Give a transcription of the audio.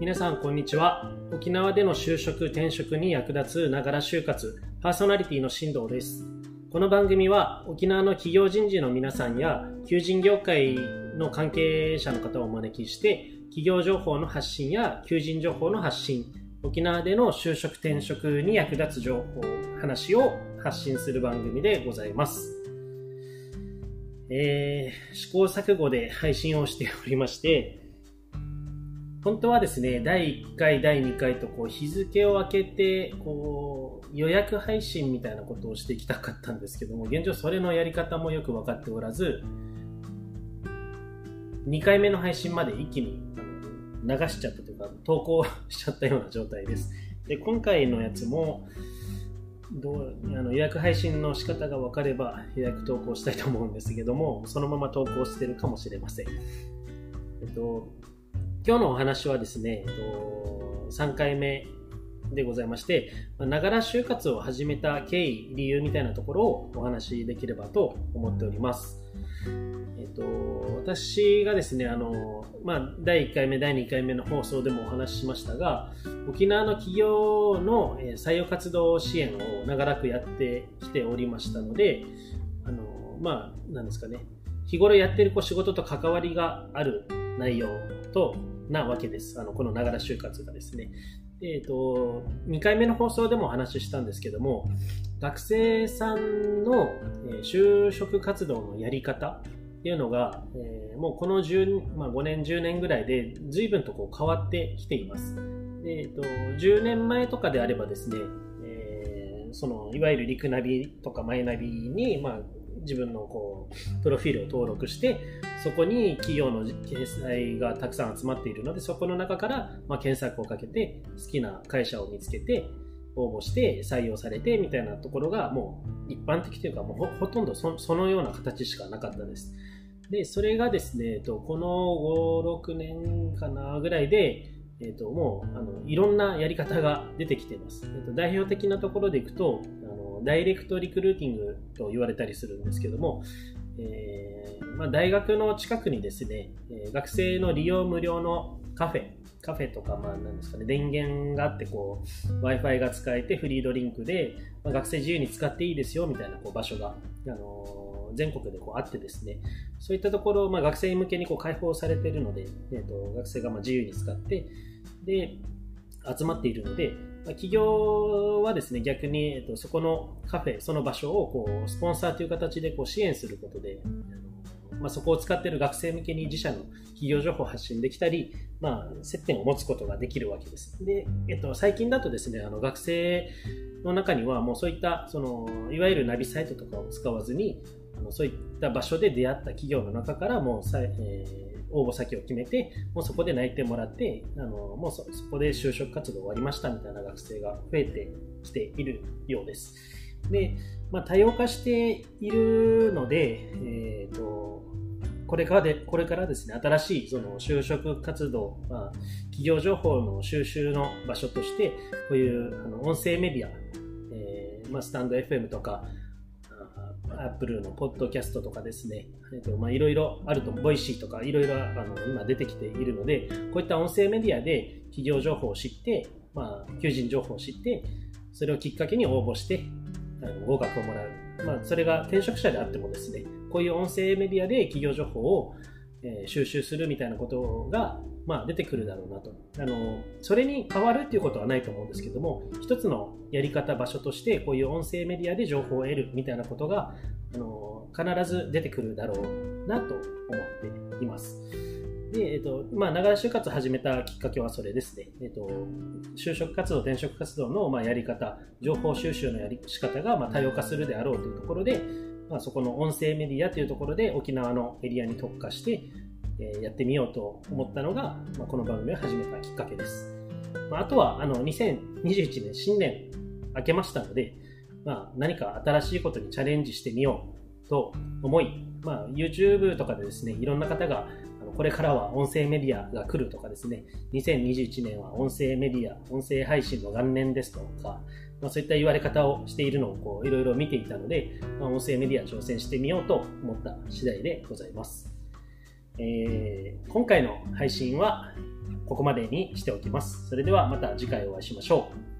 皆さんこんにちは。沖縄での就職転職に役立つながら就活パーソナリティの進藤です。この番組は沖縄の企業人事の皆さんや求人業界の関係者の方をお招きして企業情報の発信や求人情報の発信沖縄での就職転職に役立つ情報話を発信する番組でございます。えー、試行錯誤で配信をしておりまして、本当はですね、第1回、第2回とこう日付を空けてこう予約配信みたいなことをしていきたかったんですけども、現状それのやり方もよく分かっておらず、2回目の配信まで一気に流しちゃったというか、投稿しちゃったような状態です。で、今回のやつも、どうあの予約配信の仕方が分かれば予約投稿したいと思うんですけども、そのまま投稿してるかもしれません。えっと、今日のお話はですね、3回目でございまして、ながら就活を始めた経緯、理由みたいなところをお話しできればと思っております。えっと、私がですね、あの、まあ、第1回目、第2回目の放送でもお話ししましたが、沖縄の企業の採用活動支援を長らくやってきておりましたので、あの、まあ、なんですかね、日頃やってる仕事と関わりがある内容と、なわけです。あの、このながら就活がですね。え、ー、と、2回目の放送でもお話ししたんですけども、学生さんの就職活動のやり方っていうのが、えー、もうこの10、まあ、5年、10年ぐらいで随分とこう変わってきています。えーと、10年前とかであればですね、えー、そのいわゆるリクナビとかマイナビに、まあ、自分のこうプロフィールを登録してそこに企業の掲載がたくさん集まっているのでそこの中から、まあ、検索をかけて好きな会社を見つけて応募して採用されてみたいなところがもう一般的というかもうほとんどそのような形しかなかったです。で、それがですね、この5、6年かなぐらいで、えーと、もうあのいろんなやり方が出てきています。えーと代表的なところでいくと、ダイレクトリクルーティングと言われたりするんですけども、えー、まあ、大学の近くにですね、え学生の利用無料のカフェ、カフェとか、まあ、なんですかね、電源があって、こう、Wi-Fi が使えてフリードリンクで、まあ、学生自由に使っていいですよ、みたいなこう場所が、あのー、全国でこうあってですね、そういったところ、まあ、学生向けにこう開放されているので、えーと、学生がま自由に使って、で、集まっているので、ま企業はですね、逆に、えっと、そこのカフェ、その場所をこうスポンサーという形でこう支援することで、あのまあ、そこを使っている学生向けに自社の企業情報を発信できたり、まあ、接点を持つことができるわけです。で、えっと、最近だとですね、あの学生の中にはもうそういったそのいわゆるナビサイトとかを使わずに、あのそういった場所で出会った企業の中からもうさ、えー応募先を決めて、もうそこで内定もらって、あのもうそこで就職活動終わりましたみたいな学生が増えてきているようです。で、まあ、多様化しているので、えーと、これからでこれからですね、新しいその就職活動、まあ、企業情報の収集の場所として、こういうあの音声メディア、えーまあ、スタンド FM とか、アップルのポッドキャストとかですね、えっとまあ、いろいろあると、 Voicy とかいろいろあの今出てきているので、こういった音声メディアで企業情報を知って、まあ、求人情報を知って、それをきっかけに応募して、あの合格をもらう。まあ、それが転職者であってもですね、こういう音声メディアで企業情報を、え、収集するみたいなことが、まあ、出てくるだろうなと。あの、それに変わるっていうことはないと思うんですけども、一つのやり方、場所として、こういう音声メディアで情報を得るみたいなことが、あの、必ず出てくるだろうなと思っています。で、えっ、と、まあ、ながら就活始めたきっかけはそれですね。えっ、と、就職活動、転職活動の、まあ、やり方、情報収集のやり仕方が、まあ、多様化するであろうというところで、まあ、そこの音声メディアというところで沖縄のエリアに特化して、えやってみようと思ったのが、まあ、この番組を始めたきっかけです。まあ、あとは、あの、2021年新年明けましたので、まあ、何か新しいことにチャレンジしてみようと思い、まあ、YouTube とかでですね、いろんな方が、これからは音声メディアが来るとかですね、2021年は音声メディア、音声配信の元年ですとか、まあ、そういった言われ方をしているのをこういろいろ見ていたので、まあ、音声メディア挑戦してみようと思った次第でございます。えー、今回の配信は、ここまでにしておきます。それではまた次回お会いしましょう。